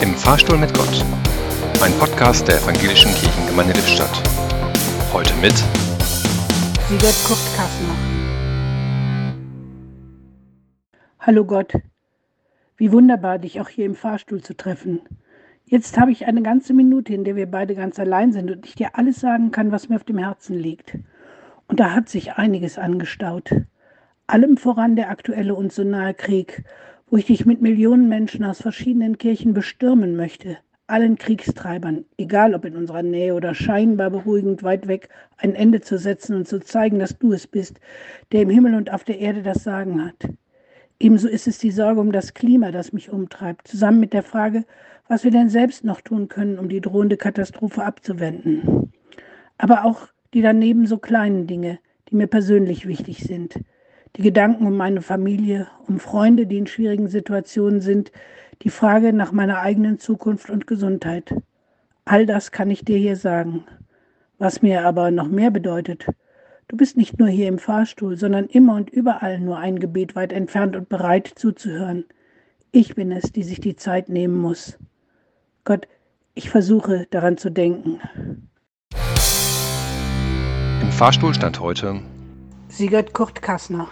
Im Fahrstuhl mit Gott. Ein Podcast der Evangelischen Kirchengemeinde Lippstadt. Heute mit Siegert Kurt Kassner. Hallo Gott, wie wunderbar, dich auch hier im Fahrstuhl zu treffen. Jetzt habe ich eine ganze Minute, in der wir beide ganz allein sind und ich dir alles sagen kann, was mir auf dem Herzen liegt. Und da hat sich einiges angestaut. Allem voran der aktuelle und so nahe Krieg, wo ich dich mit Millionen Menschen aus verschiedenen Kirchen bestürmen möchte, allen Kriegstreibern, egal ob in unserer Nähe oder scheinbar beruhigend weit weg, ein Ende zu setzen und zu zeigen, dass du es bist, der im Himmel und auf der Erde das Sagen hat. Ebenso ist es die Sorge um das Klima, das mich umtreibt, zusammen mit der Frage, was wir denn selbst noch tun können, um die drohende Katastrophe abzuwenden. Aber auch die daneben so kleinen Dinge, die mir persönlich wichtig sind. Die Gedanken um meine Familie, um Freunde, die in schwierigen Situationen sind, die Frage nach meiner eigenen Zukunft und Gesundheit. All das kann ich dir hier sagen. Was mir aber noch mehr bedeutet, du bist nicht nur hier im Fahrstuhl, sondern immer und überall nur ein Gebet weit entfernt und bereit zuzuhören. Ich bin es, die sich die Zeit nehmen muss. Gott, ich versuche daran zu denken. Im Fahrstuhl stand heute Sigurd Kurt Kassner.